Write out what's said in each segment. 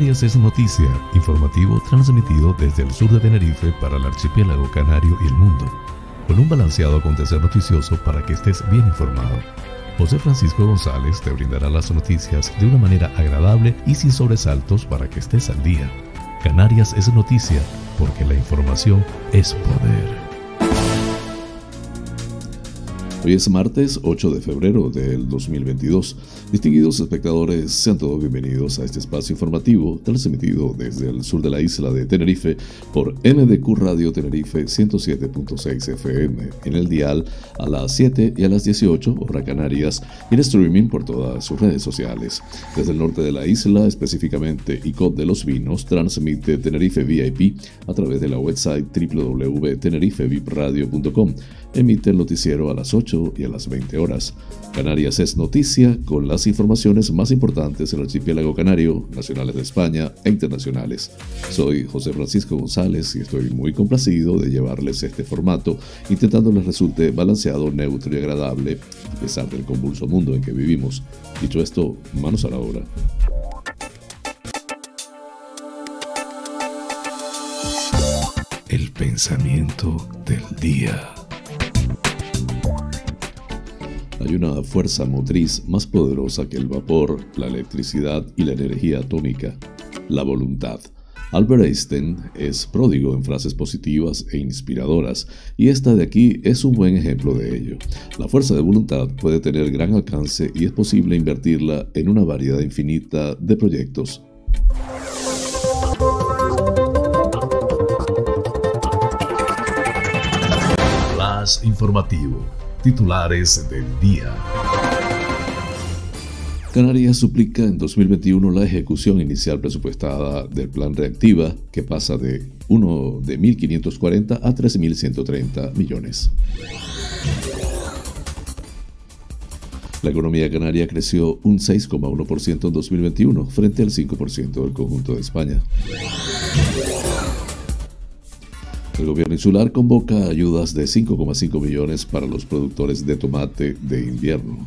Canarias es noticia, informativo transmitido desde el sur de Tenerife para el archipiélago canario y el mundo, con un balanceado acontecer noticioso para que estés bien informado. José Francisco González te brindará las noticias de una manera agradable y sin sobresaltos para que estés al día. Canarias es noticia porque la información es poder. Hoy es martes 8 de febrero del 2022. Distinguidos espectadores, sean todos bienvenidos a este espacio informativo transmitido desde el sur de la isla de Tenerife por MDQ Radio Tenerife 107.6 FM en el dial a las 7 y a las 18 hora Canarias y en streaming por todas sus redes sociales. Desde el norte de la isla, específicamente ICOT de los Vinos, transmite Tenerife VIP a través de la website www.tenerifevipradio.com emite el noticiero a las 8 y a las 20 horas. Canarias es noticia con las informaciones más importantes del archipiélago canario, nacionales de España e internacionales. Soy José Francisco González y estoy muy complacido de llevarles este formato, intentando les resulte balanceado, neutro y agradable, a pesar del convulso mundo en que vivimos. Dicho esto, manos a la obra. El pensamiento del día. Hay una fuerza motriz más poderosa que el vapor, la electricidad y la energía atómica, la voluntad. Albert Einstein es pródigo en frases positivas e inspiradoras, y esta de aquí es un buen ejemplo de ello. La fuerza de voluntad puede tener gran alcance y es posible invertirla en una variedad infinita de proyectos. Más informativo Titulares del día. Canarias suplica en 2021 la ejecución inicial presupuestada del plan Reactiva, que pasa de 1 de 1.540 a 13.130 millones. La economía canaria creció un 6,1% en 2021 frente al 5% del conjunto de España. El gobierno insular convoca ayudas de 5,5 millones para los productores de tomate de invierno.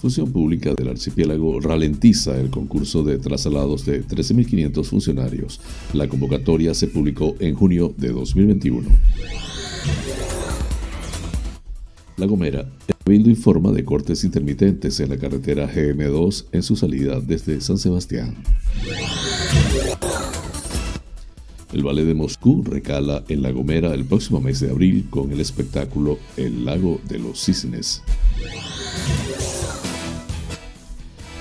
Función Pública del Archipiélago ralentiza el concurso de traslados de 13.500 funcionarios. La convocatoria se publicó en junio de 2021. La Gomera. El Cabildo informa de cortes intermitentes en la carretera GM2 en su salida desde San Sebastián. El Ballet de Moscú recala en La Gomera el próximo mes de abril con el espectáculo El Lago de los Cisnes.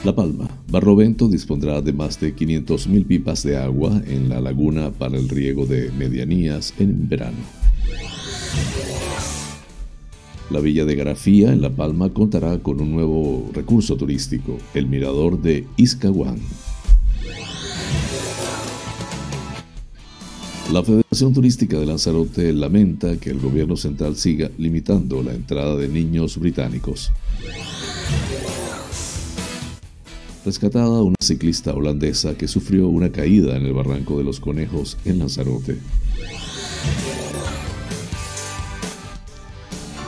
La Palma. Barrovento dispondrá de más de 500.000 pipas de agua en la laguna para el riego de medianías en verano. La Villa de Grafía en La Palma contará con un nuevo recurso turístico, el mirador de Iscahuán. La Federación Turística de Lanzarote lamenta que el gobierno central siga limitando la entrada de niños británicos. Rescatada una ciclista holandesa que sufrió una caída en el barranco de los conejos en Lanzarote.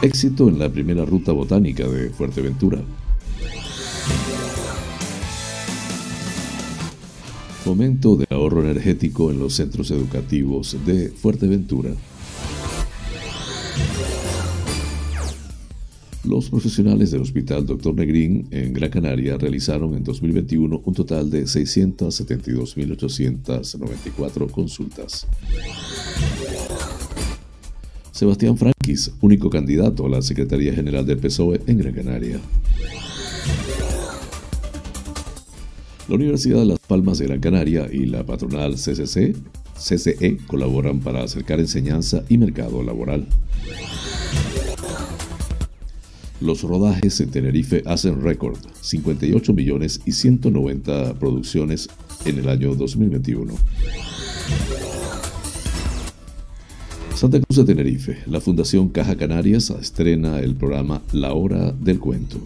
Éxito en la primera ruta botánica de Fuerteventura. Fomento de ahorro energético en los centros educativos de Fuerteventura. Los profesionales del Hospital Dr. Negrín en Gran Canaria realizaron en 2021 un total de 672.894 consultas. Sebastián Franquis, único candidato a la Secretaría General del PSOE en Gran Canaria. La Universidad de Las Palmas de Gran Canaria y la patronal CCC, CCE colaboran para acercar enseñanza y mercado laboral. Los rodajes en Tenerife hacen récord, 58 millones y 190 producciones en el año 2021. Santa Cruz de Tenerife, la Fundación Caja Canarias estrena el programa La Hora del Cuento.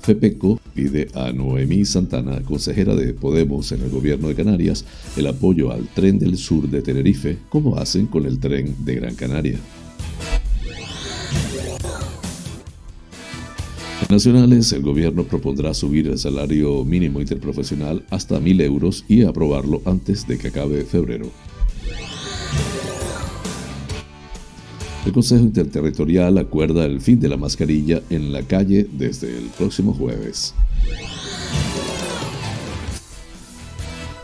FEPECO pide a Noemí Santana, consejera de Podemos en el gobierno de Canarias, el apoyo al tren del sur de Tenerife, como hacen con el tren de Gran Canaria. Nacionales, el gobierno propondrá subir el salario mínimo interprofesional hasta 1.000 euros y aprobarlo antes de que acabe febrero. El Consejo Interterritorial acuerda el fin de la mascarilla en la calle desde el próximo jueves.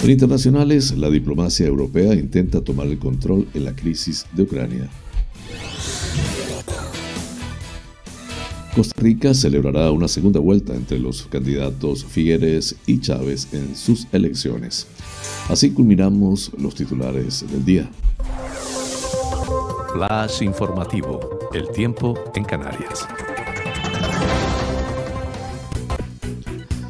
En internacionales, la diplomacia europea intenta tomar el control en la crisis de Ucrania. Costa Rica celebrará una segunda vuelta entre los candidatos Figueres y Chávez en sus elecciones. Así culminamos los titulares del día. Flash informativo. El tiempo en Canarias.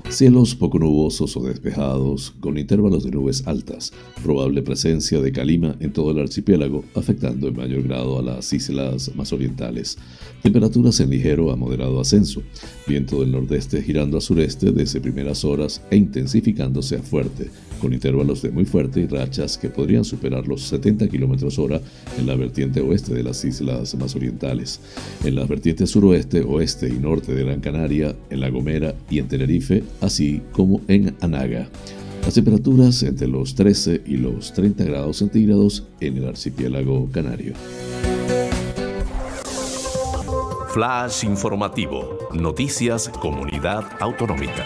Cielos poco nubosos o despejados, con intervalos de nubes altas, probable presencia de calima en todo el archipiélago, afectando en mayor grado a las islas más orientales. Temperaturas en ligero a moderado ascenso, viento del nordeste girando a sureste desde primeras horas e intensificándose a fuerte, con intervalos de muy fuerte y rachas que podrían superar los 70 km hora en la vertiente oeste de las islas más orientales. En las vertientes suroeste, oeste y norte de Gran Canaria, en La Gomera y en Tenerife, así como en Anaga. Las temperaturas entre los 13 y los 30 grados centígrados en el archipiélago canario. Flash informativo. Noticias Comunidad Autonómica.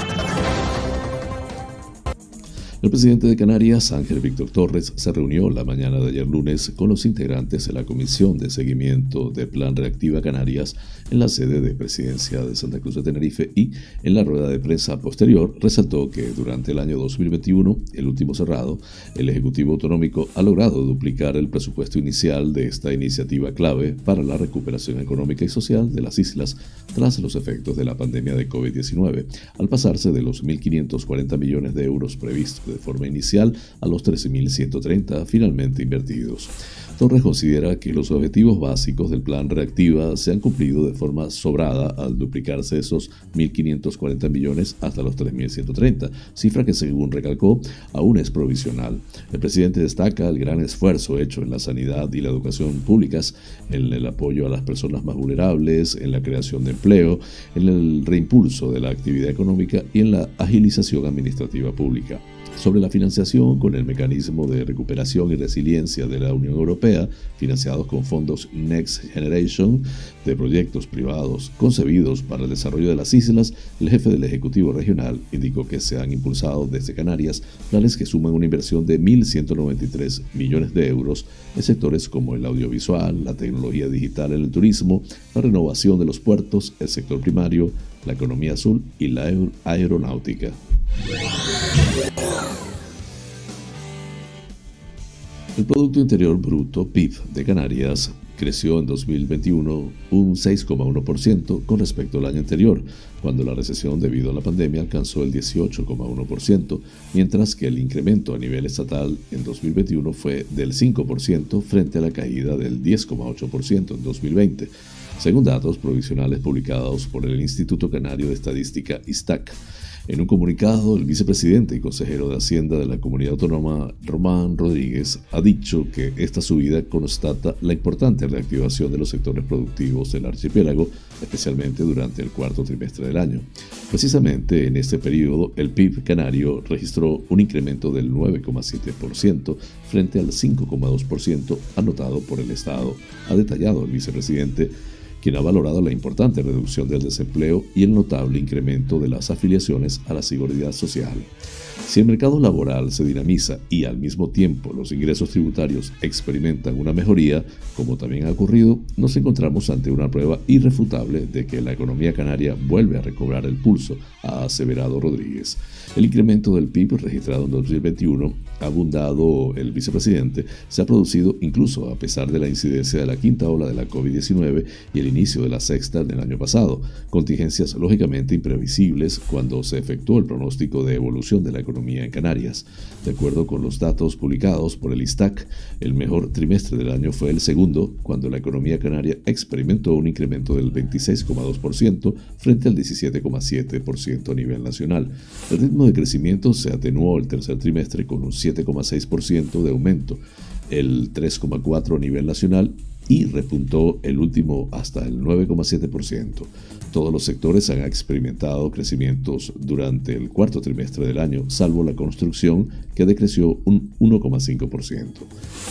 El presidente de Canarias, Ángel Víctor Torres, se reunió la mañana de ayer lunes con los integrantes de la Comisión de Seguimiento del Plan Reactiva Canarias en la sede de Presidencia de Santa Cruz de Tenerife y en la rueda de prensa posterior resaltó que durante el año 2021, el último cerrado, el Ejecutivo Autonómico ha logrado duplicar el presupuesto inicial de esta iniciativa clave para la recuperación económica y social de las islas tras los efectos de la pandemia de COVID-19, al pasarse de los 1.540 millones de euros previstos de forma inicial a los 13.130 finalmente invertidos. Torres considera que los objetivos básicos del plan Reactiva se han cumplido de forma sobrada al duplicarse esos 1.540 millones hasta los 3.130, cifra que según recalcó aún es provisional. El presidente destaca el gran esfuerzo hecho en la sanidad y la educación públicas, en el apoyo a las personas más vulnerables, en la creación de empleo, en el reimpulso de la actividad económica y en la agilización administrativa pública sobre la financiación con el mecanismo de recuperación y resiliencia de la Unión Europea, financiados con fondos Next Generation de proyectos privados concebidos para el desarrollo de las islas, el jefe del Ejecutivo Regional indicó que se han impulsado desde Canarias planes que suman una inversión de 1.193 millones de euros en sectores como el audiovisual, la tecnología digital el turismo, la renovación de los puertos, el sector primario, la economía azul y la aeronáutica. El Producto Interior Bruto, PIB, de Canarias creció en 2021 un 6,1% con respecto al año anterior, cuando la recesión debido a la pandemia alcanzó el 18,1%, mientras que el incremento a nivel estatal en 2021 fue del 5% frente a la caída del 10,8% en 2020, según datos provisionales publicados por el Instituto Canario de Estadística ISTAC. En un comunicado, el vicepresidente y consejero de Hacienda de la Comunidad Autónoma, Román Rodríguez, ha dicho que esta subida constata la importante reactivación de los sectores productivos del archipiélago, especialmente durante el cuarto trimestre del año. Precisamente en este periodo, el PIB canario registró un incremento del 9,7% frente al 5,2% anotado por el Estado, ha detallado el vicepresidente quien ha valorado la importante reducción del desempleo y el notable incremento de las afiliaciones a la seguridad social. Si el mercado laboral se dinamiza y al mismo tiempo los ingresos tributarios experimentan una mejoría, como también ha ocurrido, nos encontramos ante una prueba irrefutable de que la economía canaria vuelve a recobrar el pulso, ha aseverado Rodríguez. El incremento del PIB registrado en 2021, abundado el vicepresidente, se ha producido incluso a pesar de la incidencia de la quinta ola de la COVID-19 y el inicio de la sexta del año pasado, contingencias lógicamente imprevisibles cuando se efectuó el pronóstico de evolución de la economía en Canarias. De acuerdo con los datos publicados por el ISTAC, el mejor trimestre del año fue el segundo, cuando la economía canaria experimentó un incremento del 26,2% frente al 17,7% a nivel nacional. El ritmo de crecimiento se atenuó el tercer trimestre con un 7,6% de aumento, el 3,4% a nivel nacional y repuntó el último hasta el 9,7%. Todos los sectores han experimentado crecimientos durante el cuarto trimestre del año, salvo la construcción, que decreció un 1,5%.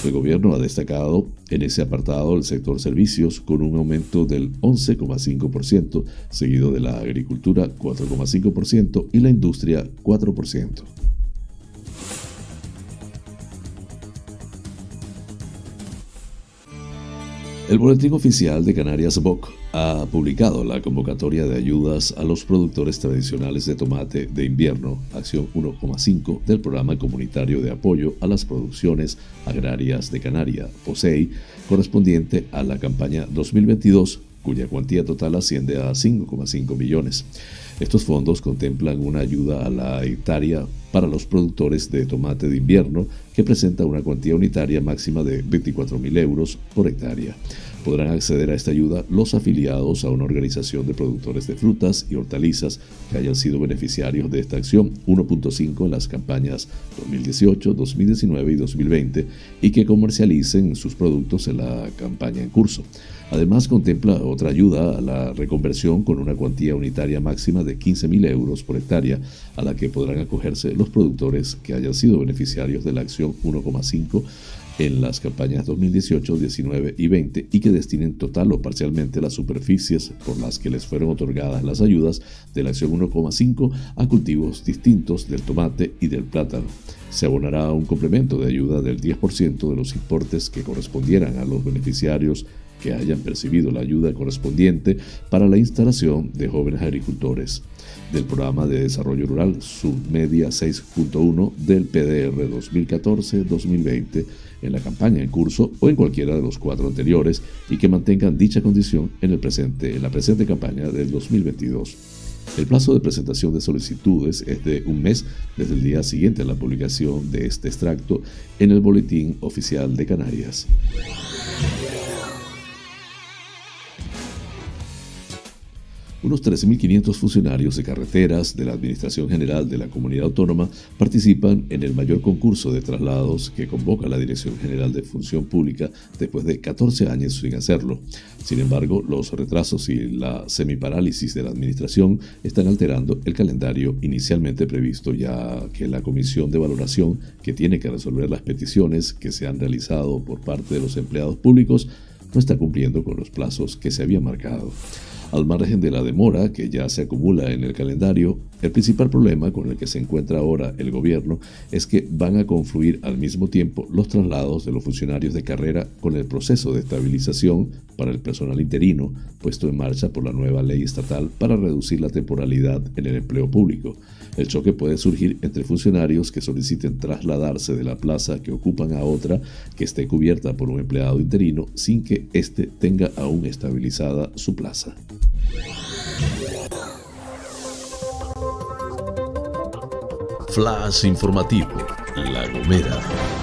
El gobierno ha destacado en ese apartado el sector servicios con un aumento del 11,5%, seguido de la agricultura 4,5% y la industria 4%. El Boletín Oficial de Canarias BOC ha publicado la convocatoria de ayudas a los productores tradicionales de tomate de invierno, acción 1,5 del Programa Comunitario de Apoyo a las Producciones Agrarias de Canarias, POSEI, correspondiente a la campaña 2022, cuya cuantía total asciende a 5,5 millones. Estos fondos contemplan una ayuda a la hectárea para los productores de tomate de invierno que presenta una cuantía unitaria máxima de 24.000 euros por hectárea. Podrán acceder a esta ayuda los afiliados a una organización de productores de frutas y hortalizas que hayan sido beneficiarios de esta acción 1.5 en las campañas 2018, 2019 y 2020 y que comercialicen sus productos en la campaña en curso. Además, contempla otra ayuda a la reconversión con una cuantía unitaria máxima de 15.000 euros por hectárea, a la que podrán acogerse los productores que hayan sido beneficiarios de la acción 1,5 en las campañas 2018, 19 y 20 y que destinen total o parcialmente las superficies por las que les fueron otorgadas las ayudas de la acción 1,5 a cultivos distintos del tomate y del plátano. Se abonará un complemento de ayuda del 10% de los importes que correspondieran a los beneficiarios que hayan percibido la ayuda correspondiente para la instalación de jóvenes agricultores del Programa de Desarrollo Rural Submedia 6.1 del PDR 2014-2020 en la campaña en curso o en cualquiera de los cuatro anteriores y que mantengan dicha condición en, el presente, en la presente campaña del 2022. El plazo de presentación de solicitudes es de un mes desde el día siguiente a la publicación de este extracto en el Boletín Oficial de Canarias. Unos 13.500 funcionarios de carreteras de la Administración General de la Comunidad Autónoma participan en el mayor concurso de traslados que convoca la Dirección General de Función Pública después de 14 años sin hacerlo. Sin embargo, los retrasos y la semiparálisis de la Administración están alterando el calendario inicialmente previsto ya que la Comisión de Valoración que tiene que resolver las peticiones que se han realizado por parte de los empleados públicos no está cumpliendo con los plazos que se habían marcado. Al margen de la demora que ya se acumula en el calendario, el principal problema con el que se encuentra ahora el gobierno es que van a confluir al mismo tiempo los traslados de los funcionarios de carrera con el proceso de estabilización para el personal interino puesto en marcha por la nueva ley estatal para reducir la temporalidad en el empleo público. El choque puede surgir entre funcionarios que soliciten trasladarse de la plaza que ocupan a otra que esté cubierta por un empleado interino sin que éste tenga aún estabilizada su plaza. Flash informativo, La Gomera.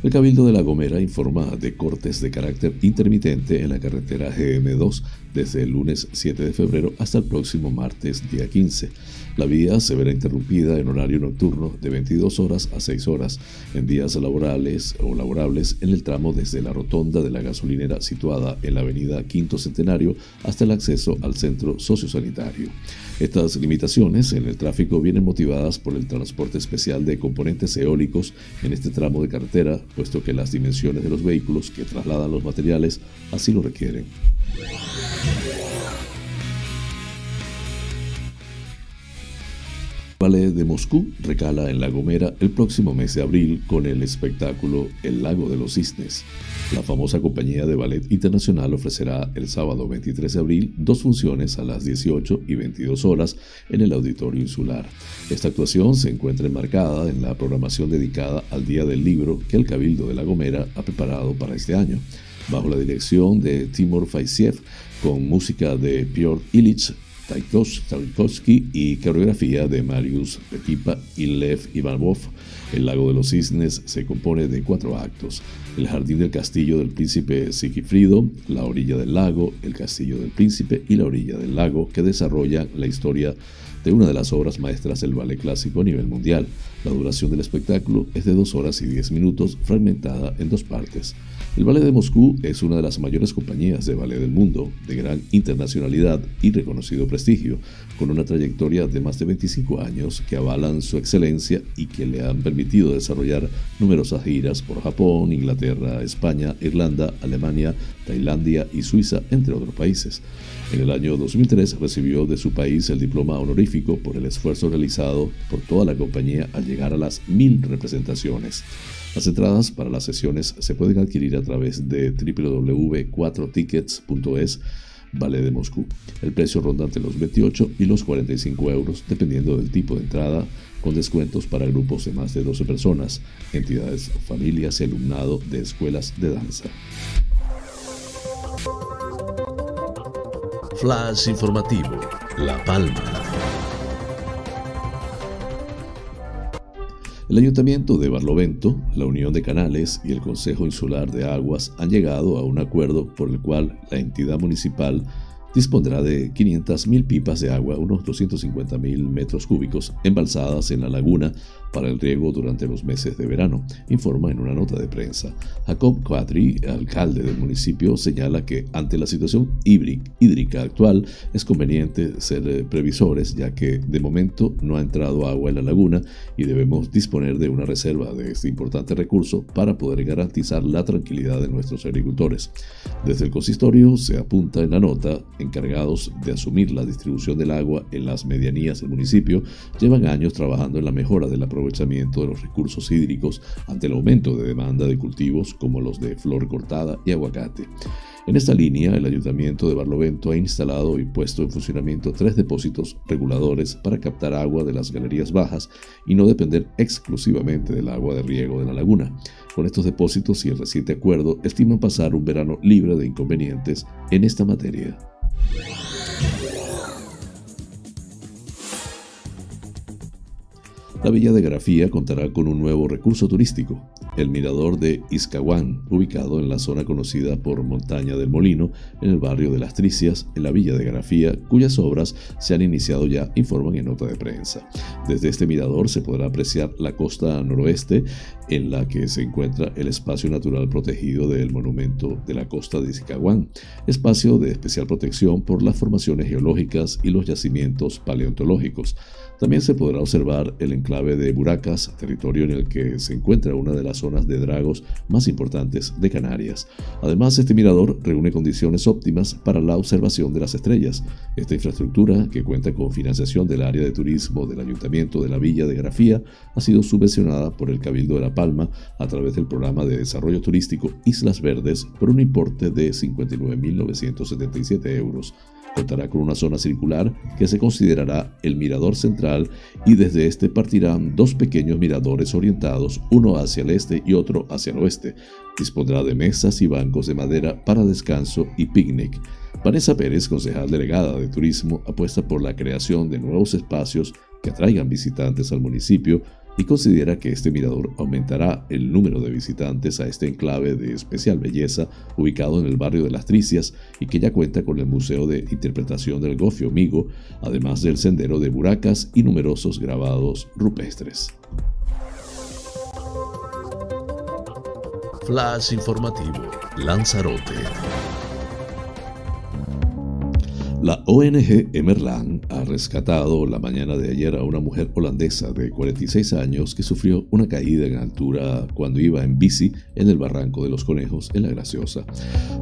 El Cabildo de La Gomera informa de cortes de carácter intermitente en la carretera GM2 desde el lunes 7 de febrero hasta el próximo martes día 15. La vía se verá interrumpida en horario nocturno de 22 horas a 6 horas en días laborales o laborables en el tramo desde la rotonda de la gasolinera situada en la avenida Quinto Centenario hasta el acceso al centro sociosanitario. Estas limitaciones en el tráfico vienen motivadas por el transporte especial de componentes eólicos en este tramo de carretera, puesto que las dimensiones de los vehículos que trasladan los materiales así lo requieren. Ballet de Moscú recala en La Gomera el próximo mes de abril con el espectáculo El Lago de los Cisnes. La famosa compañía de ballet internacional ofrecerá el sábado 23 de abril dos funciones a las 18 y 22 horas en el Auditorio Insular. Esta actuación se encuentra enmarcada en la programación dedicada al Día del Libro que el Cabildo de La Gomera ha preparado para este año, bajo la dirección de Timur Faisiev, con música de Piotr Illich Tchaikovsky y coreografía de Marius Petipa y Lev Ivanov. El lago de los cisnes se compone de cuatro actos. El jardín del castillo del príncipe Sigifrido, la orilla del lago, el castillo del príncipe y la orilla del lago, que desarrollan la historia de una de las obras maestras del ballet clásico a nivel mundial. La duración del espectáculo es de 2 horas y 10 minutos, fragmentada en dos partes. El Ballet de Moscú es una de las mayores compañías de ballet del mundo, de gran internacionalidad y reconocido prestigio, con una trayectoria de más de 25 años que avalan su excelencia y que le han permitido desarrollar numerosas giras por Japón, Inglaterra, España, Irlanda, Alemania, Tailandia y Suiza, entre otros países. En el año 2003 recibió de su país el diploma honorífico por el esfuerzo realizado por toda la compañía al llegar a las mil representaciones. Las entradas para las sesiones se pueden adquirir a través de www.4tickets.es Vale de Moscú. El precio ronda entre los 28 y los 45 euros, dependiendo del tipo de entrada, con descuentos para grupos de más de 12 personas, entidades, familias y alumnado de escuelas de danza. Flash informativo, La Palma. El Ayuntamiento de Barlovento, la Unión de Canales y el Consejo Insular de Aguas han llegado a un acuerdo por el cual la entidad municipal dispondrá de 500.000 pipas de agua, unos 250.000 metros cúbicos, embalsadas en la laguna para el riego durante los meses de verano, informa en una nota de prensa. Jacob Quadri, alcalde del municipio, señala que ante la situación hídrica actual es conveniente ser eh, previsores, ya que de momento no ha entrado agua en la laguna y debemos disponer de una reserva de este importante recurso para poder garantizar la tranquilidad de nuestros agricultores. Desde el consistorio se apunta en la nota, encargados de asumir la distribución del agua en las medianías del municipio, llevan años trabajando en la mejora de la aprovechamiento de los recursos hídricos ante el aumento de demanda de cultivos como los de flor cortada y aguacate. En esta línea, el Ayuntamiento de Barlovento ha instalado y puesto en funcionamiento tres depósitos reguladores para captar agua de las galerías bajas y no depender exclusivamente del agua de riego de la laguna. Con estos depósitos y el reciente acuerdo, estiman pasar un verano libre de inconvenientes en esta materia. La Villa de Grafía contará con un nuevo recurso turístico, el mirador de Iscahuán, ubicado en la zona conocida por Montaña del Molino, en el barrio de Las Tricias, en la Villa de Grafía, cuyas obras se han iniciado ya, informan en nota de prensa. Desde este mirador se podrá apreciar la costa noroeste, en la que se encuentra el espacio natural protegido del monumento de la costa de Iscahuán, espacio de especial protección por las formaciones geológicas y los yacimientos paleontológicos. También se podrá observar el enclave de Buracas, territorio en el que se encuentra una de las zonas de dragos más importantes de Canarias. Además, este mirador reúne condiciones óptimas para la observación de las estrellas. Esta infraestructura, que cuenta con financiación del área de turismo del Ayuntamiento de la Villa de Grafía, ha sido subvencionada por el Cabildo de La Palma a través del programa de desarrollo turístico Islas Verdes por un importe de 59.977 euros. Contará con una zona circular que se considerará el mirador central y desde este partirán dos pequeños miradores orientados, uno hacia el este y otro hacia el oeste. Dispondrá de mesas y bancos de madera para descanso y picnic. Vanessa Pérez, concejal delegada de Turismo, apuesta por la creación de nuevos espacios que atraigan visitantes al municipio y considera que este mirador aumentará el número de visitantes a este enclave de especial belleza ubicado en el barrio de Las Tricias y que ya cuenta con el Museo de Interpretación del Gofio Migo, además del Sendero de Buracas y numerosos grabados rupestres. Flash informativo, Lanzarote. La ONG Emerland ha rescatado la mañana de ayer a una mujer holandesa de 46 años que sufrió una caída en altura cuando iba en bici en el barranco de los conejos en La Graciosa.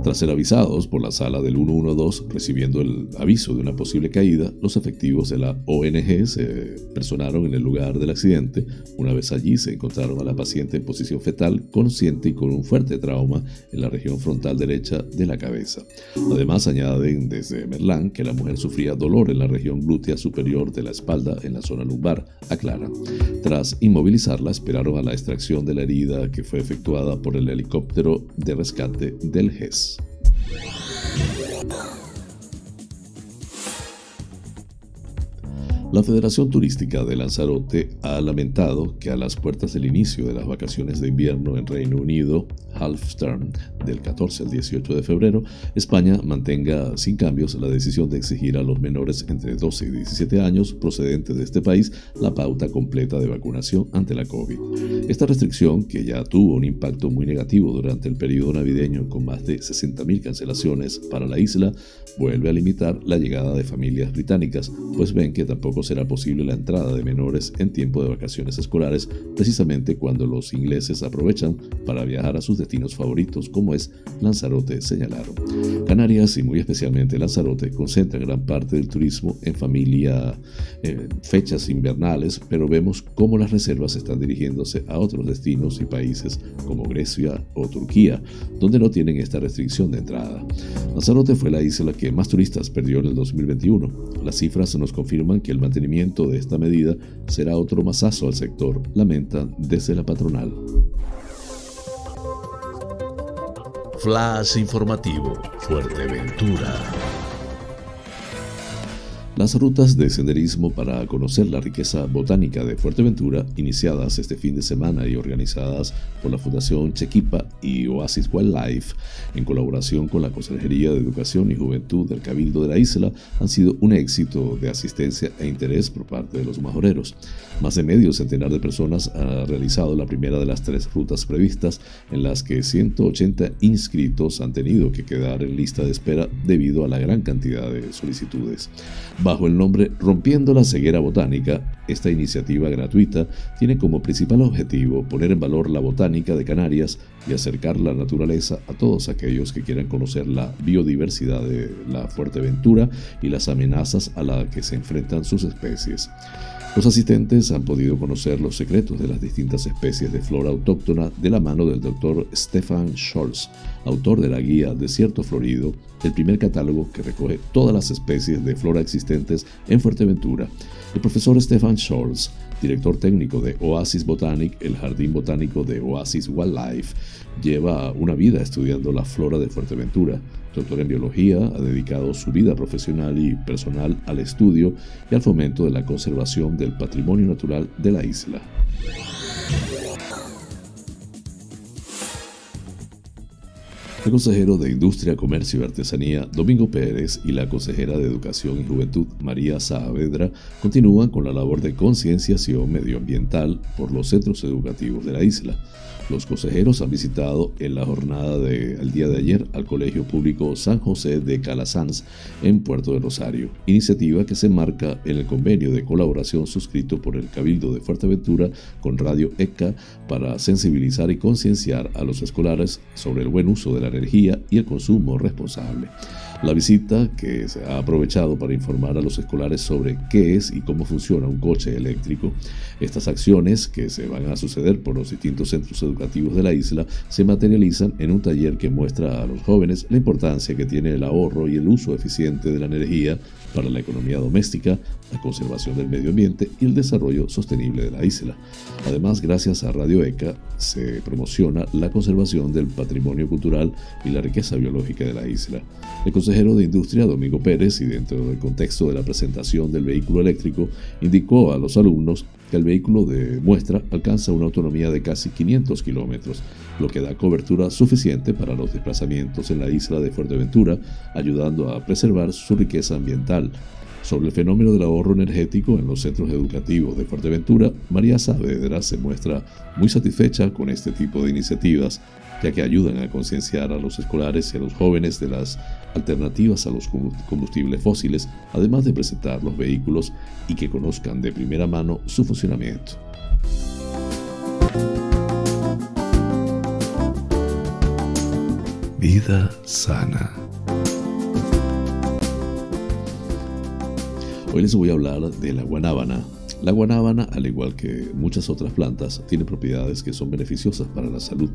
Tras ser avisados por la sala del 112 recibiendo el aviso de una posible caída, los efectivos de la ONG se personaron en el lugar del accidente. Una vez allí se encontraron a la paciente en posición fetal, consciente y con un fuerte trauma en la región frontal derecha de la cabeza. Además añaden desde Que la mujer sufría dolor en la región glútea superior de la espalda en la zona lumbar, aclaran. Tras inmovilizarla, esperaron a la extracción de la herida que fue efectuada por el helicóptero de rescate del GES. La Federación Turística de Lanzarote ha lamentado que a las puertas del inicio de las vacaciones de invierno en Reino Unido, half term, del 14 al 18 de febrero, España mantenga sin cambios la decisión de exigir a los menores entre 12 y 17 años procedentes de este país la pauta completa de vacunación ante la COVID. Esta restricción, que ya tuvo un impacto muy negativo durante el periodo navideño con más de 60.000 cancelaciones para la isla, vuelve a limitar la llegada de familias británicas, pues ven que tampoco será posible la entrada de menores en tiempo de vacaciones escolares, precisamente cuando los ingleses aprovechan para viajar a sus destinos favoritos, como es Lanzarote, señalaron. Canarias y muy especialmente Lanzarote concentran gran parte del turismo en familia, eh, fechas invernales, pero vemos cómo las reservas están dirigiéndose a otros destinos y países como Grecia o Turquía, donde no tienen esta restricción de entrada. Lanzarote fue la isla que más turistas perdió en el 2021. Las cifras nos confirman que el mantenimiento de esta medida será otro masazo al sector, lamentan desde la patronal. Flash informativo, Fuerteventura. Las rutas de senderismo para conocer la riqueza botánica de Fuerteventura, iniciadas este fin de semana y organizadas por la Fundación Chequipa y Oasis Wildlife, en colaboración con la Consejería de Educación y Juventud del Cabildo de la isla, han sido un éxito de asistencia e interés por parte de los majoreros. Más de medio centenar de personas han realizado la primera de las tres rutas previstas, en las que 180 inscritos han tenido que quedar en lista de espera debido a la gran cantidad de solicitudes. Bajo el nombre Rompiendo la Ceguera Botánica, esta iniciativa gratuita tiene como principal objetivo poner en valor la botánica de Canarias y acercar la naturaleza a todos aquellos que quieran conocer la biodiversidad de la Fuerteventura y las amenazas a las que se enfrentan sus especies. Los asistentes han podido conocer los secretos de las distintas especies de flora autóctona de la mano del doctor Stefan Scholz, autor de la guía Desierto Florido, el primer catálogo que recoge todas las especies de flora existentes en Fuerteventura. El profesor Stefan Scholz, director técnico de Oasis Botanic, el jardín botánico de Oasis Wildlife, lleva una vida estudiando la flora de Fuerteventura. Doctor en biología, ha dedicado su vida profesional y personal al estudio y al fomento de la conservación del patrimonio natural de la isla. El consejero de Industria, Comercio y Artesanía, Domingo Pérez, y la consejera de Educación y Juventud, María Saavedra, continúan con la labor de concienciación medioambiental por los centros educativos de la isla. Los consejeros han visitado en la jornada del día de ayer al Colegio Público San José de Calasanz en Puerto de Rosario, iniciativa que se marca en el convenio de colaboración suscrito por el Cabildo de Fuerteventura con Radio ECA para sensibilizar y concienciar a los escolares sobre el buen uso de la energía y el consumo responsable. La visita, que se ha aprovechado para informar a los escolares sobre qué es y cómo funciona un coche eléctrico, estas acciones, que se van a suceder por los distintos centros educativos de la isla, se materializan en un taller que muestra a los jóvenes la importancia que tiene el ahorro y el uso eficiente de la energía para la economía doméstica, la conservación del medio ambiente y el desarrollo sostenible de la isla. Además, gracias a Radio ECA, se promociona la conservación del patrimonio cultural y la riqueza biológica de la isla. El consejero de Industria, Domingo Pérez, y dentro del contexto de la presentación del vehículo eléctrico, indicó a los alumnos el vehículo de muestra alcanza una autonomía de casi 500 kilómetros, lo que da cobertura suficiente para los desplazamientos en la isla de Fuerteventura, ayudando a preservar su riqueza ambiental. Sobre el fenómeno del ahorro energético en los centros educativos de Fuerteventura, María Saavedra se muestra muy satisfecha con este tipo de iniciativas, ya que ayudan a concienciar a los escolares y a los jóvenes de las alternativas a los combustibles fósiles, además de presentar los vehículos y que conozcan de primera mano su funcionamiento. Vida sana. Hoy les voy a hablar de la guanábana, la guanábana, al igual que muchas otras plantas, tiene propiedades que son beneficiosas para la salud.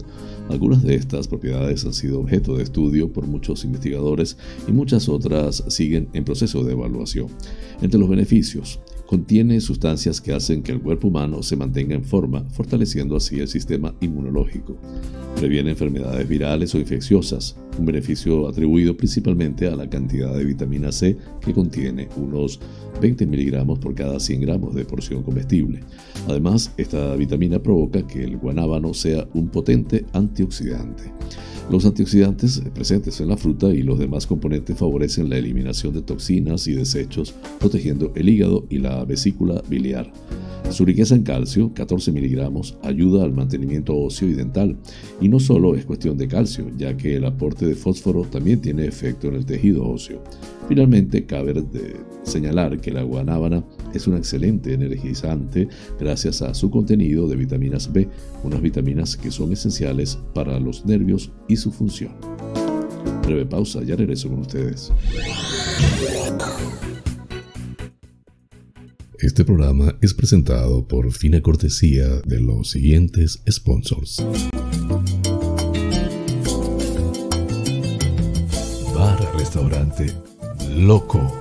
Algunas de estas propiedades han sido objeto de estudio por muchos investigadores y muchas otras siguen en proceso de evaluación. Entre los beneficios, contiene sustancias que hacen que el cuerpo humano se mantenga en forma, fortaleciendo así el sistema inmunológico. Previene enfermedades virales o infecciosas, un beneficio atribuido principalmente a la cantidad de vitamina C que contiene, unos 20 miligramos por cada 100 gramos de porción comestible. Además, esta vitamina provoca que el guanábano sea un potente antioxidante. Los antioxidantes presentes en la fruta y los demás componentes favorecen la eliminación de toxinas y desechos, protegiendo el hígado y la vesícula biliar. Su riqueza en calcio, 14 miligramos, ayuda al mantenimiento óseo y dental. Y no solo es cuestión de calcio, ya que el aporte de fósforo también tiene efecto en el tejido óseo. Finalmente, cabe señalar que la guanábana es un excelente energizante gracias a su contenido de vitaminas B, unas vitaminas que son esenciales para los nervios y su función. Breve pausa, ya regreso con ustedes. Este programa es presentado por fina cortesía de los siguientes sponsors. Bar Restaurante Loco,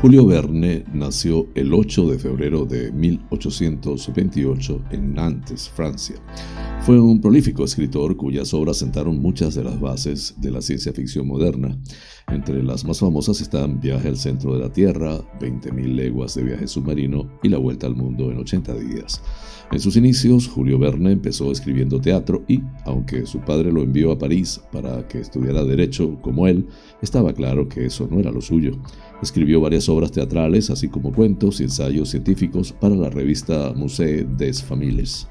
Julio Verne nació el 8 de febrero de 1828 en Nantes, Francia. Fue un prolífico escritor cuyas obras sentaron muchas de las bases de la ciencia ficción moderna. Entre las más famosas están Viaje al centro de la Tierra, 20.000 leguas de viaje submarino y La vuelta al mundo en 80 días. En sus inicios, Julio Verne empezó escribiendo teatro y, aunque su padre lo envió a París para que estudiara derecho como él, estaba claro que eso no era lo suyo. Escribió varias obras teatrales, así como cuentos y ensayos científicos para la revista Musée des Familles.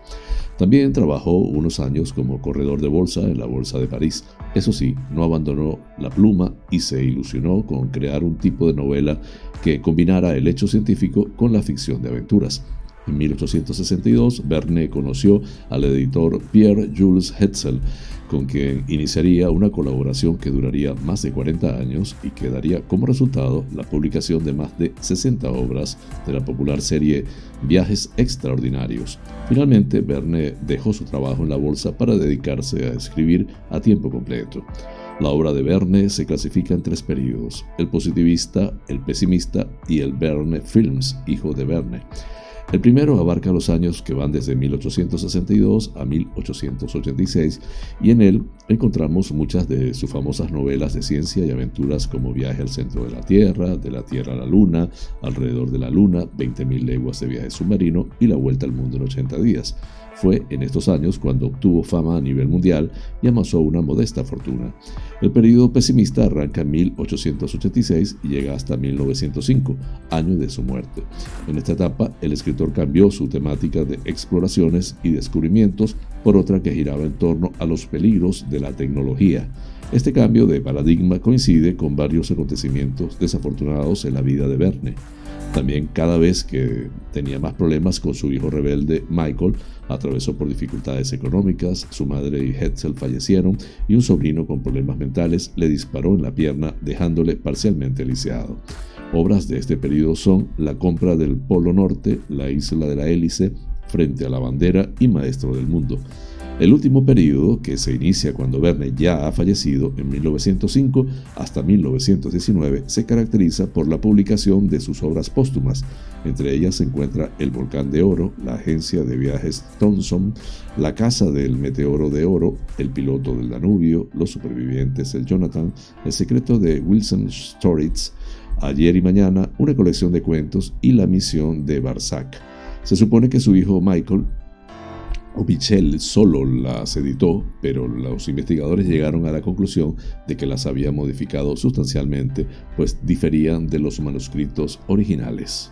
También trabajó unos años como corredor de bolsa en la Bolsa de París. Eso sí, no abandonó la pluma y se ilusionó con crear un tipo de novela que combinara el hecho científico con la ficción de aventuras. En 1862, Verne conoció al editor Pierre Jules Hetzel, con quien iniciaría una colaboración que duraría más de 40 años y que daría como resultado la publicación de más de 60 obras de la popular serie Viajes Extraordinarios. Finalmente, Verne dejó su trabajo en la bolsa para dedicarse a escribir a tiempo completo. La obra de Verne se clasifica en tres periodos, el positivista, el pesimista y el Verne Films, hijo de Verne. El primero abarca los años que van desde 1862 a 1886 y en él encontramos muchas de sus famosas novelas de ciencia y aventuras como Viaje al centro de la Tierra, De la Tierra a la Luna, Alrededor de la Luna, 20.000 leguas de viaje submarino y La Vuelta al Mundo en 80 días. Fue en estos años cuando obtuvo fama a nivel mundial y amasó una modesta fortuna. El periodo pesimista arranca en 1886 y llega hasta 1905, año de su muerte. En esta etapa, el escritor cambió su temática de exploraciones y descubrimientos por otra que giraba en torno a los peligros de la tecnología. Este cambio de paradigma coincide con varios acontecimientos desafortunados en la vida de Verne. También cada vez que tenía más problemas con su hijo rebelde Michael, atravesó por dificultades económicas, su madre y Hetzel fallecieron y un sobrino con problemas mentales le disparó en la pierna dejándole parcialmente lisiado. Obras de este periodo son La compra del Polo Norte, La isla de la hélice, Frente a la bandera y Maestro del Mundo. El último periodo, que se inicia cuando Verne ya ha fallecido en 1905 hasta 1919, se caracteriza por la publicación de sus obras póstumas. Entre ellas se encuentra El Volcán de Oro, La Agencia de Viajes Thomson, La Casa del Meteoro de Oro, El Piloto del Danubio, Los Supervivientes del Jonathan, El Secreto de Wilson Storitz, Ayer y Mañana, una colección de cuentos y La Misión de Barsac. Se supone que su hijo Michael Michel solo las editó, pero los investigadores llegaron a la conclusión de que las había modificado sustancialmente, pues diferían de los manuscritos originales.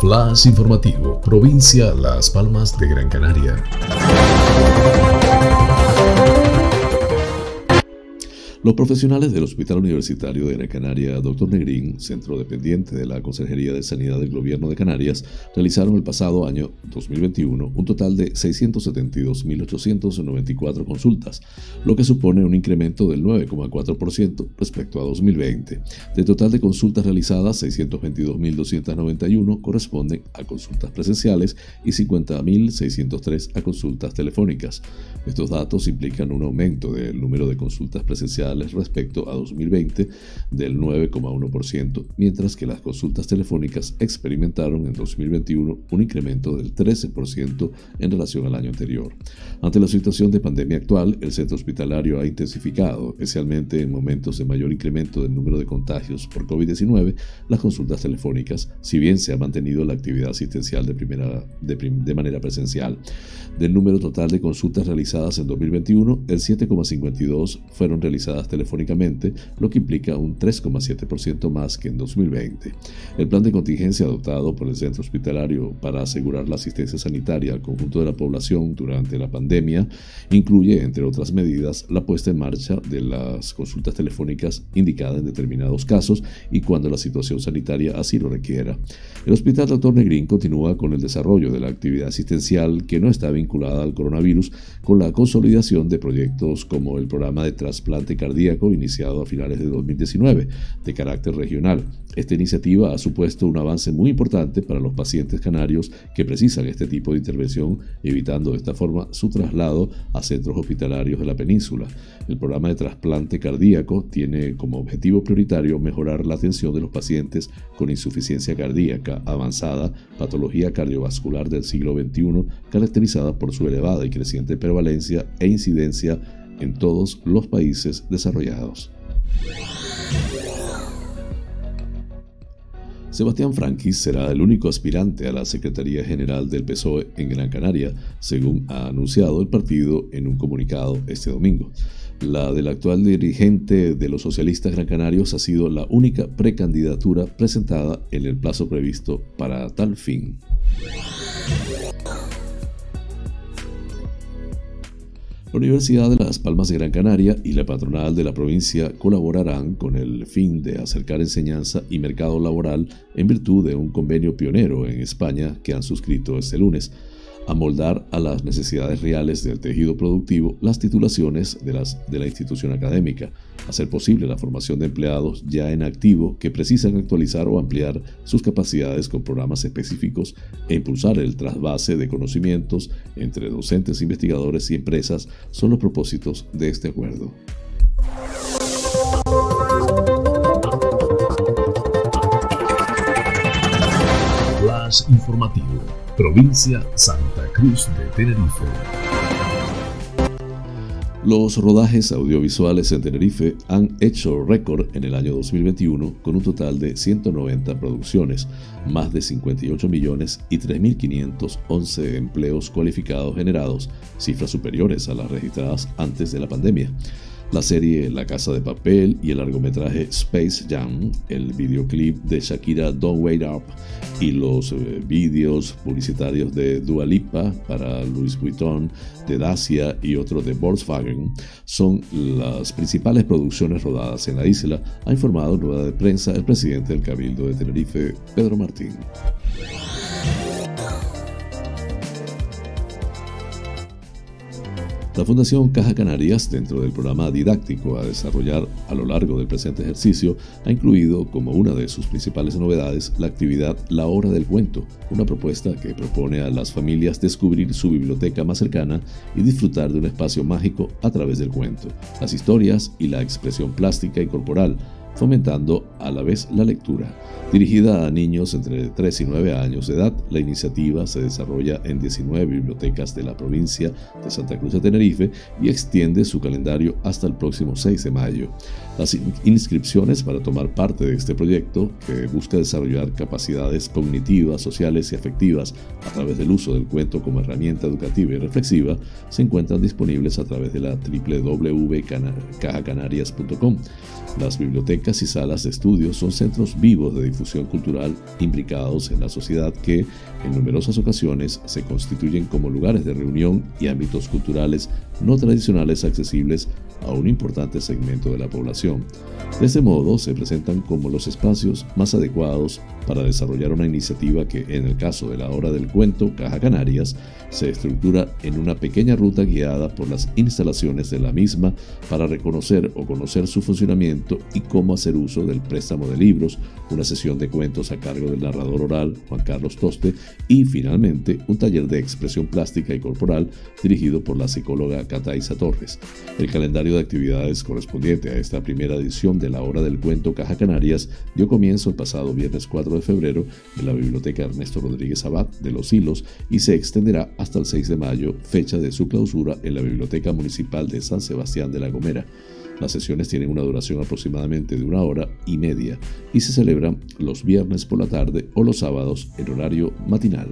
Flash informativo, provincia Las Palmas de Gran Canaria. Los profesionales del Hospital Universitario de Gran Canaria, Dr. Negrín, centro dependiente de la Consejería de Sanidad del Gobierno de Canarias, realizaron el pasado año 2021 un total de 672.894 consultas, lo que supone un incremento del 9,4% respecto a 2020. De total de consultas realizadas, 622.291 corresponden a consultas presenciales y 50.603 a consultas telefónicas. Estos datos implican un aumento del número de consultas presenciales respecto a 2020 del 9,1%, mientras que las consultas telefónicas experimentaron en 2021 un incremento del 13% en relación al año anterior. Ante la situación de pandemia actual, el centro hospitalario ha intensificado, especialmente en momentos de mayor incremento del número de contagios por COVID-19, las consultas telefónicas, si bien se ha mantenido la actividad asistencial de, primera, de, de manera presencial. Del número total de consultas realizadas en 2021, el 7,52 fueron realizadas telefónicamente, lo que implica un 3,7% más que en 2020. El plan de contingencia adoptado por el centro hospitalario para asegurar la asistencia sanitaria al conjunto de la población durante la pandemia incluye, entre otras medidas, la puesta en marcha de las consultas telefónicas indicadas en determinados casos y cuando la situación sanitaria así lo requiera. El Hospital Dr. Negrín continúa con el desarrollo de la actividad asistencial que no está vinculada al coronavirus con la consolidación de proyectos como el programa de trasplante cardíaco cardíaco iniciado a finales de 2019, de carácter regional. Esta iniciativa ha supuesto un avance muy importante para los pacientes canarios que precisan este tipo de intervención, evitando de esta forma su traslado a centros hospitalarios de la península. El programa de trasplante cardíaco tiene como objetivo prioritario mejorar la atención de los pacientes con insuficiencia cardíaca avanzada, patología cardiovascular del siglo XXI, caracterizada por su elevada y creciente prevalencia e incidencia en todos los países desarrollados. Sebastián Frankis será el único aspirante a la Secretaría General del PSOE en Gran Canaria, según ha anunciado el partido en un comunicado este domingo. La del actual dirigente de los socialistas gran canarios ha sido la única precandidatura presentada en el plazo previsto para tal fin. La Universidad de Las Palmas de Gran Canaria y la patronal de la provincia colaborarán con el fin de acercar enseñanza y mercado laboral en virtud de un convenio pionero en España que han suscrito este lunes amoldar a las necesidades reales del tejido productivo las titulaciones de, las, de la institución académica, hacer posible la formación de empleados ya en activo que precisan actualizar o ampliar sus capacidades con programas específicos e impulsar el trasvase de conocimientos entre docentes, investigadores y empresas son los propósitos de este acuerdo. informativo provincia Santa Los rodajes audiovisuales en Tenerife han hecho récord en el año 2021 con un total de 190 producciones, más de 58 millones y 3.511 empleos cualificados generados, cifras superiores a las registradas antes de la pandemia. La serie La Casa de Papel y el largometraje Space Jam, el videoclip de Shakira Don't Wait Up y los eh, vídeos publicitarios de Dua Lipa para Louis Vuitton, de Dacia y otro de Volkswagen son las principales producciones rodadas en la isla, ha informado en rueda de prensa el presidente del Cabildo de Tenerife, Pedro Martín. La Fundación Caja Canarias, dentro del programa didáctico a desarrollar a lo largo del presente ejercicio, ha incluido como una de sus principales novedades la actividad La Hora del Cuento, una propuesta que propone a las familias descubrir su biblioteca más cercana y disfrutar de un espacio mágico a través del cuento, las historias y la expresión plástica y corporal, fomentando a la vez la lectura. Dirigida a niños entre 3 y 9 años de edad, la iniciativa se desarrolla en 19 bibliotecas de la provincia de Santa Cruz de Tenerife y extiende su calendario hasta el próximo 6 de mayo. Las inscripciones para tomar parte de este proyecto, que busca desarrollar capacidades cognitivas, sociales y afectivas a través del uso del cuento como herramienta educativa y reflexiva, se encuentran disponibles a través de la www.cajacanarias.com. Las bibliotecas y salas de estudio son centros vivos de difusión cultural implicados en la sociedad que, en numerosas ocasiones, se constituyen como lugares de reunión y ámbitos culturales no tradicionales accesibles a un importante segmento de la población. De este modo, se presentan como los espacios más adecuados para desarrollar una iniciativa que, en el caso de la hora del cuento Caja Canarias, se estructura en una pequeña ruta guiada por las instalaciones de la misma para reconocer o conocer su funcionamiento y cómo hacer uso del préstamo de libros, una sesión de cuentos a cargo del narrador oral Juan Carlos Toste y, finalmente, un taller de expresión plástica y corporal dirigido por la psicóloga Cataisa Torres. El calendario de actividades correspondiente a esta primera edición de la Hora del Cuento Caja Canarias dio comienzo el pasado viernes 4 de febrero en la Biblioteca Ernesto Rodríguez Abad de Los Hilos y se extenderá hasta el 6 de mayo, fecha de su clausura en la Biblioteca Municipal de San Sebastián de la Gomera. Las sesiones tienen una duración aproximadamente de una hora y media y se celebran los viernes por la tarde o los sábados en horario matinal.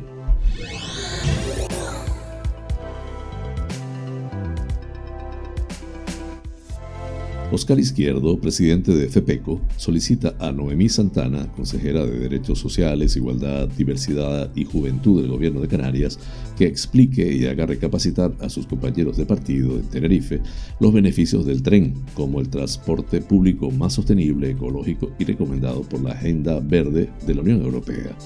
Oscar Izquierdo, presidente de FEPECO, solicita a Noemí Santana, consejera de Derechos Sociales, Igualdad, Diversidad y Juventud del Gobierno de Canarias, que explique y haga recapacitar a sus compañeros de partido en Tenerife los beneficios del tren, como el transporte público más sostenible, ecológico y recomendado por la Agenda Verde de la Unión Europea,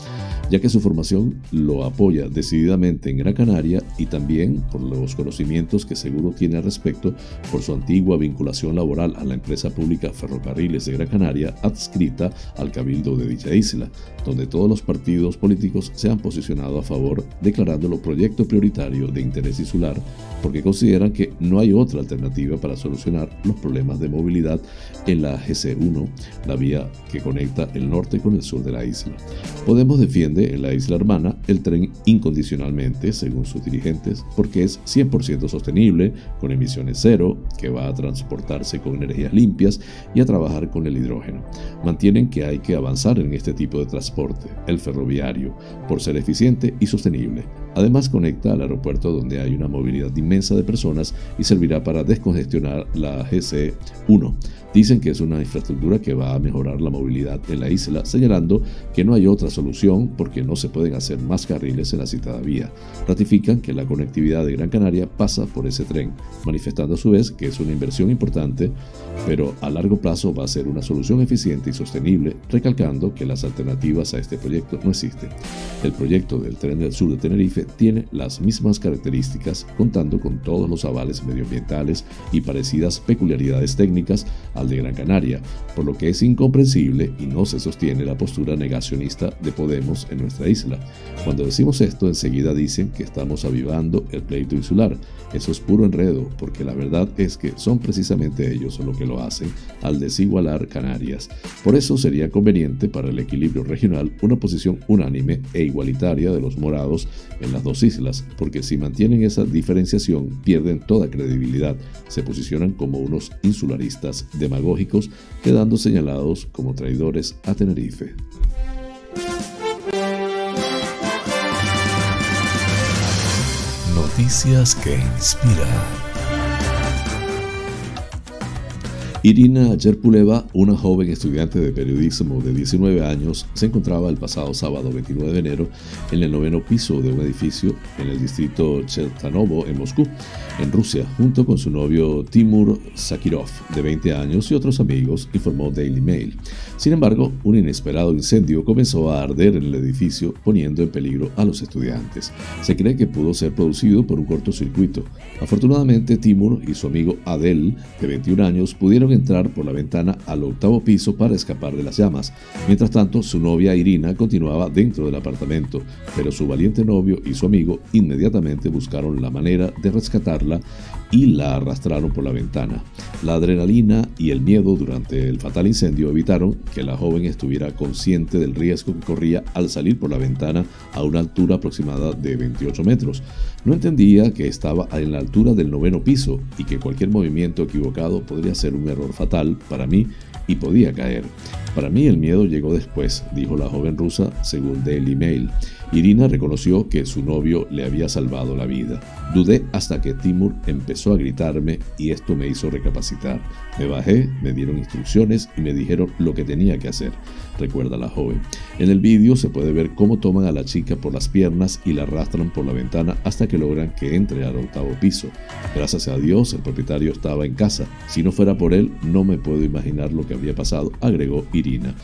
ya que su formación lo apoya decididamente en Gran Canaria y también por los conocimientos que seguro tiene al respecto por su antigua vinculación laboral a la empresa pública Ferrocarriles de Gran Canaria adscrita al cabildo de dicha isla, donde todos los partidos políticos se han posicionado a favor declarándolo proyecto prioritario de interés insular porque consideran que no hay otra alternativa para solucionar los problemas de movilidad en la GC1, la vía que conecta el norte con el sur de la isla. Podemos defiende en la isla hermana el tren incondicionalmente, según sus dirigentes, porque es 100% sostenible, con emisiones cero, que va a transportarse con energías limpias y a trabajar con el hidrógeno. Mantienen que hay que avanzar en este tipo de transporte, el ferroviario, por ser eficiente y sostenible. Además conecta al aeropuerto donde hay una movilidad inmensa de personas y servirá para descongestionar la GC1. Dicen que es una infraestructura que va a mejorar la movilidad en la isla, señalando que no hay otra solución porque no se pueden hacer más carriles en la citada vía. Ratifican que la conectividad de Gran Canaria pasa por ese tren, manifestando a su vez que es una inversión importante, pero a largo plazo va a ser una solución eficiente y sostenible, recalcando que las alternativas a este proyecto no existen. El proyecto del tren del sur de Tenerife tiene las mismas características, contando con todos los avales medioambientales y parecidas peculiaridades técnicas de Gran Canaria, por lo que es incomprensible y no se sostiene la postura negacionista de Podemos en nuestra isla. Cuando decimos esto, enseguida dicen que estamos avivando el pleito insular. Eso es puro enredo, porque la verdad es que son precisamente ellos los que lo hacen al desigualar Canarias. Por eso sería conveniente para el equilibrio regional una posición unánime e igualitaria de los morados en las dos islas, porque si mantienen esa diferenciación pierden toda credibilidad, se posicionan como unos insularistas demagógicos, quedando señalados como traidores a Tenerife. Noticias que inspiran. Irina Yerpuleva, una joven estudiante de periodismo de 19 años, se encontraba el pasado sábado 29 de enero en el noveno piso de un edificio en el distrito Chertanovo, en Moscú, en Rusia, junto con su novio Timur Sakirov, de 20 años, y otros amigos, informó Daily Mail. Sin embargo, un inesperado incendio comenzó a arder en el edificio, poniendo en peligro a los estudiantes. Se cree que pudo ser producido por un cortocircuito. Afortunadamente, Timur y su amigo Adel, de 21 años, pudieron entrar por la ventana al octavo piso para escapar de las llamas. Mientras tanto, su novia Irina continuaba dentro del apartamento, pero su valiente novio y su amigo inmediatamente buscaron la manera de rescatarla y la arrastraron por la ventana. La adrenalina y el miedo durante el fatal incendio evitaron que la joven estuviera consciente del riesgo que corría al salir por la ventana a una altura aproximada de 28 metros. No entendía que estaba en la altura del noveno piso y que cualquier movimiento equivocado podría ser un error fatal para mí y podía caer. Para mí el miedo llegó después, dijo la joven rusa según Daily Mail. Irina reconoció que su novio le había salvado la vida. Dudé hasta que Timur empezó a gritarme y esto me hizo recapacitar. Me bajé, me dieron instrucciones y me dijeron lo que tenía que hacer, recuerda la joven. En el vídeo se puede ver cómo toman a la chica por las piernas y la arrastran por la ventana hasta que logran que entre al octavo piso. Gracias a Dios el propietario estaba en casa. Si no fuera por él, no me puedo imaginar lo que había pasado, agregó Irina.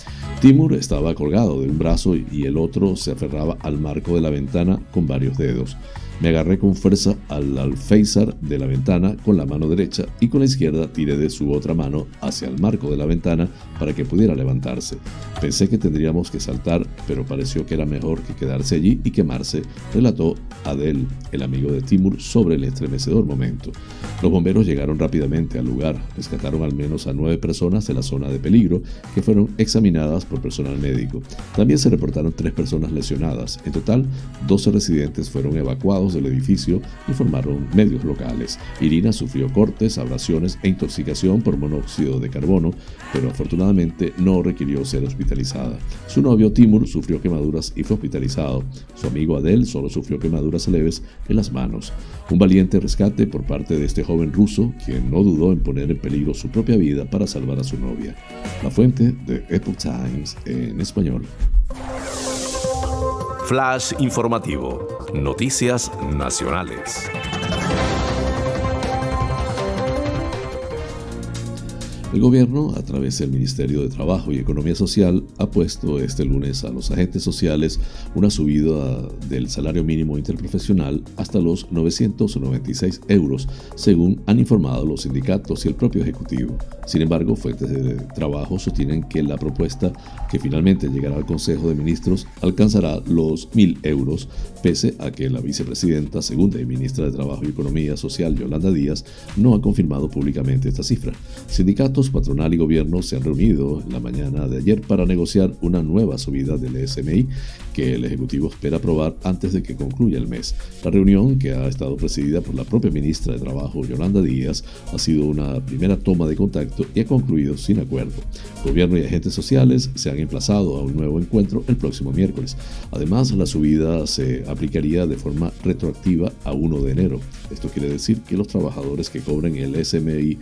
Timur estaba colgado de un brazo y el otro se aferraba al marco de la ventana con varios dedos. Me agarré con fuerza al alféizar de la ventana con la mano derecha y con la izquierda tiré de su otra mano hacia el marco de la ventana para que pudiera levantarse. Pensé que tendríamos que saltar, pero pareció que era mejor que quedarse allí y quemarse, relató Adel, el amigo de Timur, sobre el estremecedor momento. Los bomberos llegaron rápidamente al lugar, rescataron al menos a nueve personas de la zona de peligro que fueron examinadas por personal médico. También se reportaron tres personas lesionadas. En total, 12 residentes fueron evacuados del edificio, informaron medios locales. Irina sufrió cortes, abrasiones e intoxicación por monóxido de carbono, pero afortunadamente no requirió ser hospitalizada. Su novio Timur sufrió quemaduras y fue hospitalizado. Su amigo Adel solo sufrió quemaduras leves en las manos. Un valiente rescate por parte de este joven ruso, quien no dudó en poner en peligro su propia vida para salvar a su novia. La fuente de Epoch Times en español. Flash informativo. Noticias nacionales. El gobierno, a través del Ministerio de Trabajo y Economía Social, ha puesto este lunes a los agentes sociales una subida del salario mínimo interprofesional hasta los 996 euros, según han informado los sindicatos y el propio Ejecutivo. Sin embargo, fuentes de trabajo sostienen que la propuesta que finalmente llegará al Consejo de Ministros alcanzará los mil euros, pese a que la vicepresidenta segunda y ministra de Trabajo y Economía Social, Yolanda Díaz, no ha confirmado públicamente esta cifra. Sindicatos, patronal y gobierno se han reunido en la mañana de ayer para negociar una nueva subida del SMI que el Ejecutivo espera aprobar antes de que concluya el mes. La reunión, que ha estado presidida por la propia ministra de Trabajo, Yolanda Díaz, ha sido una primera toma de contacto y ha concluido sin acuerdo. Gobierno y agentes sociales se han emplazado a un nuevo encuentro el próximo miércoles. Además, la subida se aplicaría de forma retroactiva a 1 de enero. Esto quiere decir que los trabajadores que cobren el SMI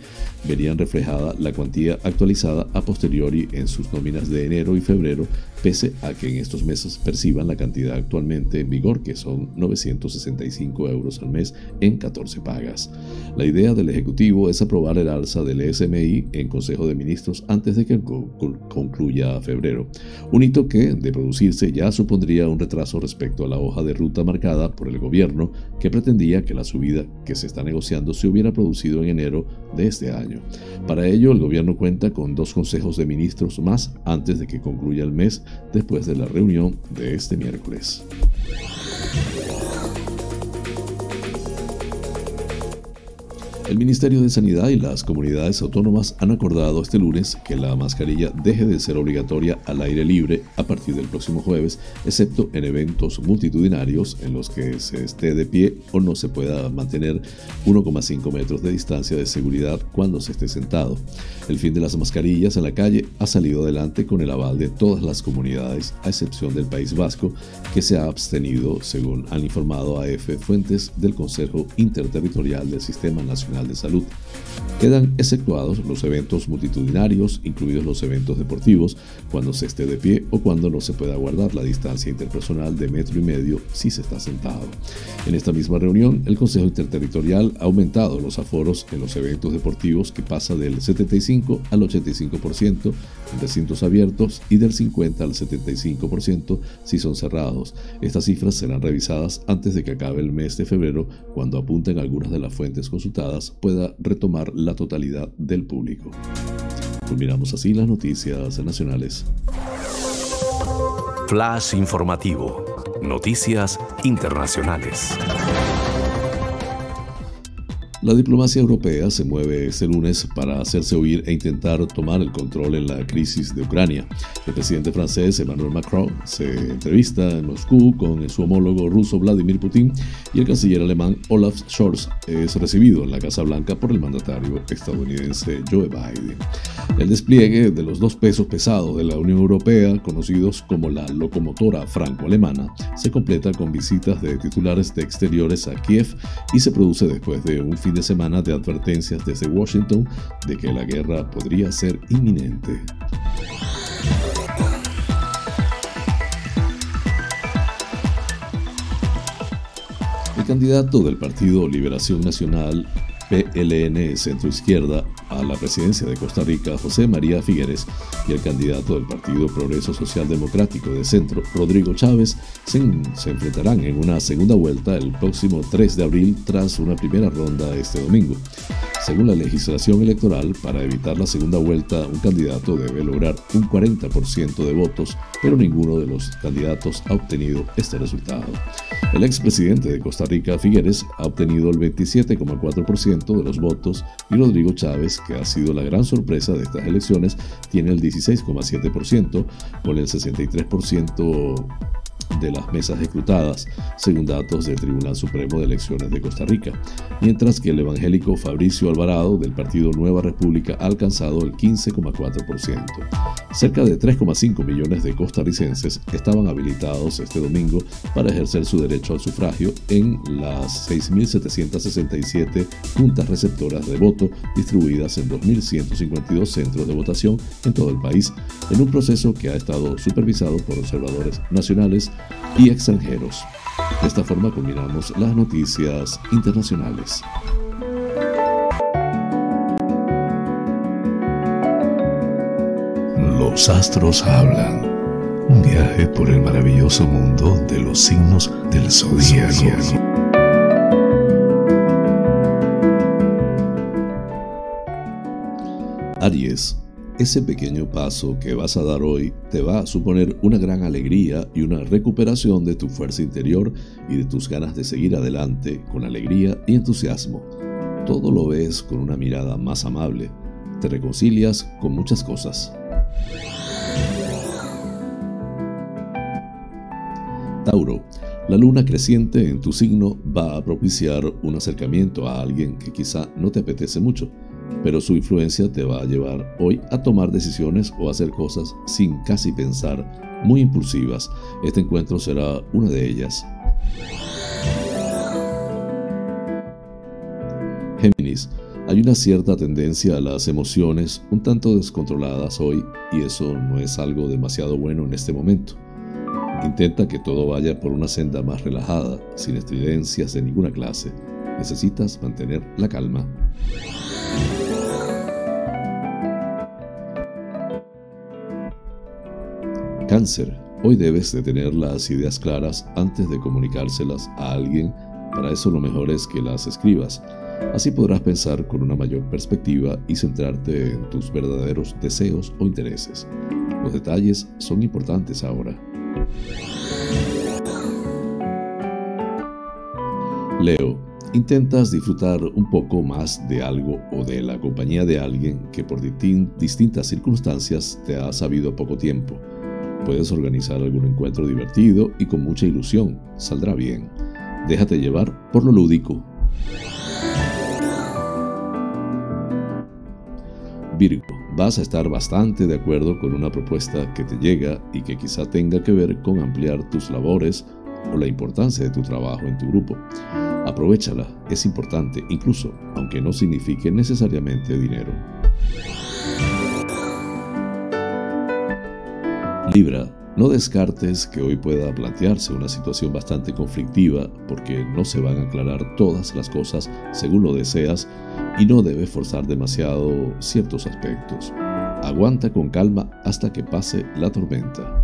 verían reflejada la cuantía actualizada a posteriori en sus nóminas de enero y febrero, pese a que en estos meses perciban la cantidad actualmente en vigor, que son 965 euros al mes en 14 pagas. La idea del Ejecutivo es aprobar el alza del SMI en Consejo de Ministros antes de que concluya febrero, un hito que, de producirse, ya supondría un retraso respecto a la hoja de ruta marcada por el gobierno que pretendía que la subida que se está negociando se hubiera producido en enero de este año. Para ello, el gobierno cuenta con dos consejos de ministros más antes de que concluya el mes después de la reunión de este miércoles. El Ministerio de Sanidad y las comunidades autónomas han acordado este lunes que la mascarilla deje de ser obligatoria al aire libre a partir del próximo jueves, excepto en eventos multitudinarios en los que se esté de pie o no se pueda mantener 1,5 metros de distancia de seguridad cuando se esté sentado. El fin de las mascarillas en la calle ha salido adelante con el aval de todas las comunidades, a excepción del País Vasco, que se ha abstenido, según han informado a EFE fuentes del Consejo Interterritorial del Sistema Nacional de Salud. Quedan exceptuados los eventos multitudinarios, incluidos los eventos deportivos, cuando se esté de pie o cuando no se pueda guardar la distancia interpersonal de metro y medio si se está sentado. En esta misma reunión, el Consejo Interterritorial ha aumentado los aforos en los eventos deportivos que pasa del 75 al 85% en recintos abiertos y del 50 al 75% si son cerrados. Estas cifras serán revisadas antes de que acabe el mes de febrero, cuando apunten algunas de las fuentes consultadas pueda retomar la totalidad del público. Culminamos así las noticias nacionales. Flash informativo. Noticias internacionales. La diplomacia europea se mueve este lunes para hacerse oír e intentar tomar el control en la crisis de Ucrania. El presidente francés Emmanuel Macron se entrevista en Moscú con su homólogo ruso Vladimir Putin y el canciller alemán Olaf Scholz es recibido en la Casa Blanca por el mandatario estadounidense Joe Biden. El despliegue de los dos pesos pesados de la Unión Europea, conocidos como la locomotora franco-alemana, se completa con visitas de titulares de exteriores a Kiev y se produce después de un fin de semana de advertencias desde Washington de que la guerra podría ser inminente. El candidato del Partido Liberación Nacional, PLN Centro Izquierda, a la presidencia de Costa Rica, José María Figueres, y el candidato del Partido Progreso Social Democrático de Centro, Rodrigo Chávez, se, enfrentarán en una segunda vuelta el próximo 3 de abril tras una primera ronda este domingo. Según la legislación electoral, para evitar la segunda vuelta, un candidato debe lograr un 40% de votos, pero ninguno de los candidatos ha obtenido este resultado. El expresidente de Costa Rica, Figueres, ha obtenido el 27,4% de los votos y Rodrigo Chávez, que ha sido la gran sorpresa de estas elecciones, tiene el 16,7%, con el 63% de las mesas escrutadas, según datos del Tribunal Supremo de Elecciones de Costa Rica, mientras que el evangélico Fabricio Alvarado del Partido Nueva República ha alcanzado el 15,4%. Cerca de 3,5 millones de costarricenses estaban habilitados este domingo para ejercer su derecho al sufragio en las 6.767 juntas receptoras de voto distribuidas en 2.152 centros de votación en todo el país, en un proceso que ha estado supervisado por observadores nacionales y extranjeros. De esta forma combinamos las noticias internacionales. Los astros hablan. Un viaje por el maravilloso mundo de los signos del zodíaco. Ese pequeño paso que vas a dar hoy te va a suponer una gran alegría y una recuperación de tu fuerza interior y de tus ganas de seguir adelante con alegría y entusiasmo. Todo lo ves con una mirada más amable. Te reconcilias con muchas cosas. Tauro, la luna creciente en tu signo va a propiciar un acercamiento a alguien que quizá no te apetece mucho pero su influencia te va a llevar hoy a tomar decisiones o hacer cosas sin casi pensar, muy impulsivas. Este encuentro será una de ellas. Géminis, hay una cierta tendencia a las emociones un tanto descontroladas hoy y eso no es algo demasiado bueno en este momento. Intenta que todo vaya por una senda más relajada, sin estridencias de ninguna clase. Necesitas mantener la calma. Cáncer, hoy debes de tener las ideas claras antes de comunicárselas a alguien, para eso lo mejor es que las escribas. Así podrás pensar con una mayor perspectiva y centrarte en tus verdaderos deseos o intereses. Los detalles son importantes ahora. Leo, intentas disfrutar un poco más de algo o de la compañía de alguien que por distintas circunstancias te ha sabido poco tiempo. Puedes organizar algún encuentro divertido y con mucha ilusión. Saldrá bien. Déjate llevar por lo lúdico. Virgo, vas a estar bastante de acuerdo con una propuesta que te llega y que quizá tenga que ver con ampliar tus labores o la importancia de tu trabajo en tu grupo. Aprovechala, es importante, incluso aunque no signifique necesariamente dinero. Libra, no descartes que hoy pueda plantearse una situación bastante conflictiva porque no se van a aclarar todas las cosas según lo deseas y no debes forzar demasiado ciertos aspectos. Aguanta con calma hasta que pase la tormenta.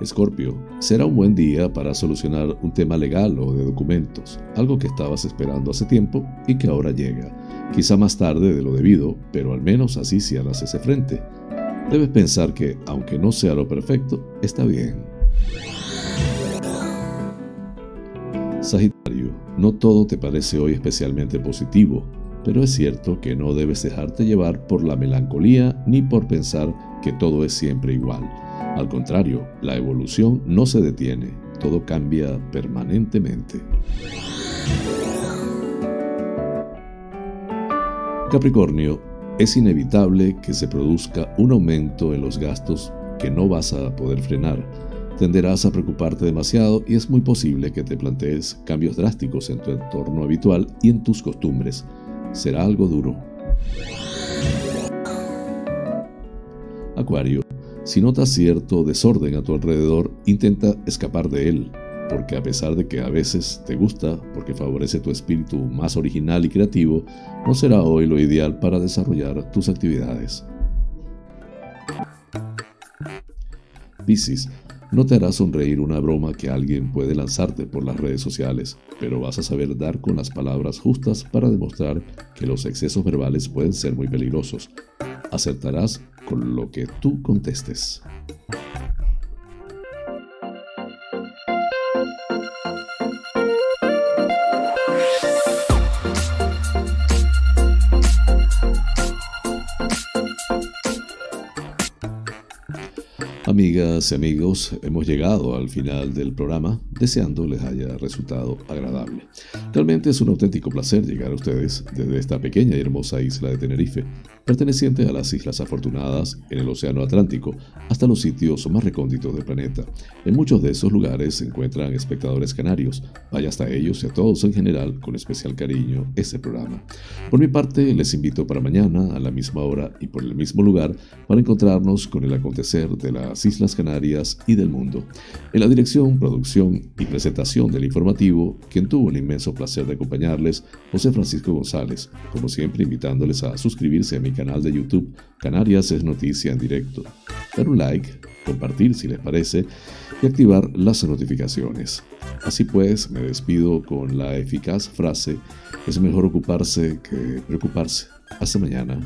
Escorpio, será un buen día para solucionar un tema legal o de documentos, algo que estabas esperando hace tiempo y que ahora llega quizá más tarde de lo debido, pero al menos así harás ese frente. Debes pensar que, aunque no sea lo perfecto, está bien. Sagitario, no todo te parece hoy especialmente positivo, pero es cierto que no debes dejarte llevar por la melancolía ni por pensar que todo es siempre igual. Al contrario, la evolución no se detiene, todo cambia permanentemente. Capricornio, es inevitable que se produzca un aumento en los gastos que no vas a poder frenar. Tenderás a preocuparte demasiado y es muy posible que te plantees cambios drásticos en tu entorno habitual y en tus costumbres. Será algo duro. Acuario, si notas cierto desorden a tu alrededor, intenta escapar de él porque a pesar de que a veces te gusta, porque favorece tu espíritu más original y creativo, no será hoy lo ideal para desarrollar tus actividades. Piscis, no te hará sonreír una broma que alguien puede lanzarte por las redes sociales, pero vas a saber dar con las palabras justas para demostrar que los excesos verbales pueden ser muy peligrosos. Acertarás con lo que tú contestes. Amigas y amigos, hemos llegado al final del programa, deseando les haya resultado agradable. Realmente es un auténtico placer llegar a ustedes desde esta pequeña y hermosa isla de Tenerife, perteneciente a las Islas Afortunadas en el Océano Atlántico, hasta los sitios más recónditos del planeta. En muchos de esos lugares se encuentran espectadores canarios. Vaya hasta ellos y a todos en general con especial cariño este programa. Por mi parte, les invito para mañana a la misma hora y por el mismo lugar para encontrarnos con el acontecer de las Islas Canarias y del mundo. En la dirección, producción y presentación del informativo, quien tuvo el inmenso placer de acompañarles, José Francisco González, como siempre invitándoles a suscribirse a mi canal de YouTube Canarias es Noticia en Directo, dar un like, compartir si les parece y activar las notificaciones. Así pues, me despido con la eficaz frase, es mejor ocuparse que preocuparse. Hasta mañana.